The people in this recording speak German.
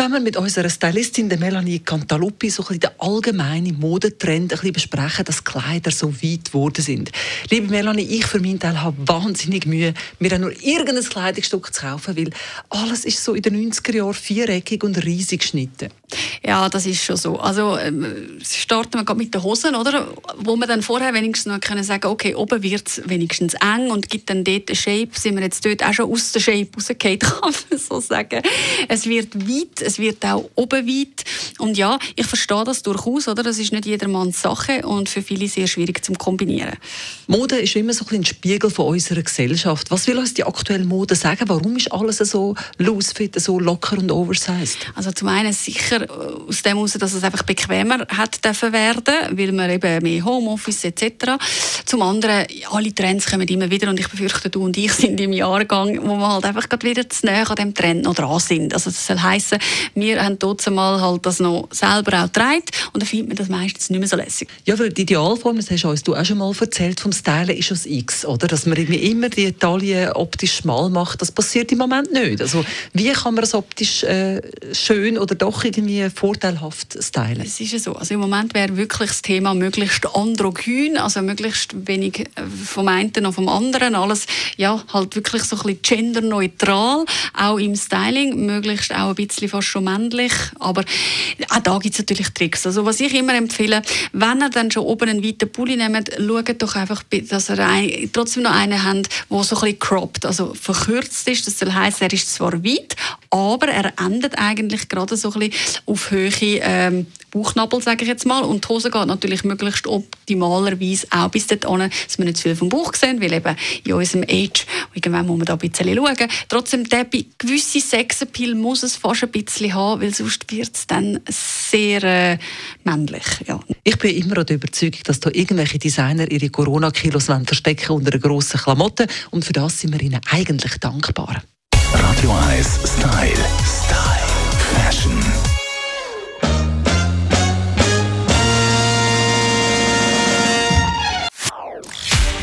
Wollen wir mit unserer Stylistin Melanie Cantaluppi so den allgemeinen Modetrend besprechen, dass Kleider so weit geworden sind. Liebe Melanie, ich für meinen Teil habe wahnsinnig Mühe, mir nur irgendein Kleidungsstück zu kaufen, weil alles ist so in den 90er Jahren viereckig und riesig geschnitten. Ja, das ist schon so. Also ähm, starten wir mit den Hosen, oder? Wo wir dann vorher wenigstens noch können sagen, okay, oben wird es wenigstens eng und gibt dann dort eine Shape. Sind wir jetzt dort auch schon aus der Shape rausgefallen, kann man so sagen. Es wird weit, es wird auch oben weit. Und ja, ich verstehe das durchaus, oder? Das ist nicht jedermanns Sache und für viele sehr schwierig zu kombinieren. Mode ist immer so ein, ein Spiegel von unserer Gesellschaft. Was will uns die aktuelle Mode sagen? Warum ist alles so loose fit, so locker und oversized? Also zum einen sicher aus dem heraus, dass es einfach bequemer hat dürfen werden, weil man eben mehr Homeoffice etc. Zum anderen, alle Trends kommen immer wieder und ich befürchte, du und ich sind im Jahrgang, wo wir halt einfach gerade wieder zu näher an dem Trend noch dran sind. Also das soll heißen, wir haben trotzdem mal halt das noch selber auch getragen und dann findet man das meistens nicht mehr so lässig. Ja, weil die Idealform, das hast du uns auch schon mal erzählt, vom Stylen ist das X, oder? Dass man irgendwie immer die Taille optisch schmal macht, das passiert im Moment nicht. Also wie kann man es optisch äh, schön oder doch irgendwie vorteilhaft stylen? Es ist ja so. Also im Moment wäre wirklich das Thema möglichst androgyn, also möglichst wenig äh, vom einen noch vom anderen, alles ja halt wirklich so ein bisschen genderneutral, auch im Styling, möglichst auch ein bisschen fast schon männlich, aber auch da gibt es natürlich Tricks. Also was ich immer empfehle, wenn ihr dann schon oben einen weiten Pulli nehmt, schaut doch einfach, dass ihr ein, trotzdem noch einen habt, der so ein bisschen cropped, also verkürzt ist. Das soll heißen, er ist zwar weit, aber er endet eigentlich gerade so ein bisschen auf Höhe ähm, Bauchnabel, sage ich jetzt mal. Und die Hose geht natürlich möglichst optimalerweise auch bis dorthin, dass wir nicht zu viel vom Bauch sehen, weil eben in unserem Age, irgendwann muss man da ein bisschen schauen. Trotzdem, der gewisse Sexappeal muss es fast ein bisschen haben, weil sonst wird es dann sehr äh, männlich. Ja. Ich bin immer der Überzeugung, dass da irgendwelche Designer ihre Corona-Kilos verstecken unter einer grossen Klamotte und für das sind wir ihnen eigentlich dankbar. Radio 1 Style. Style.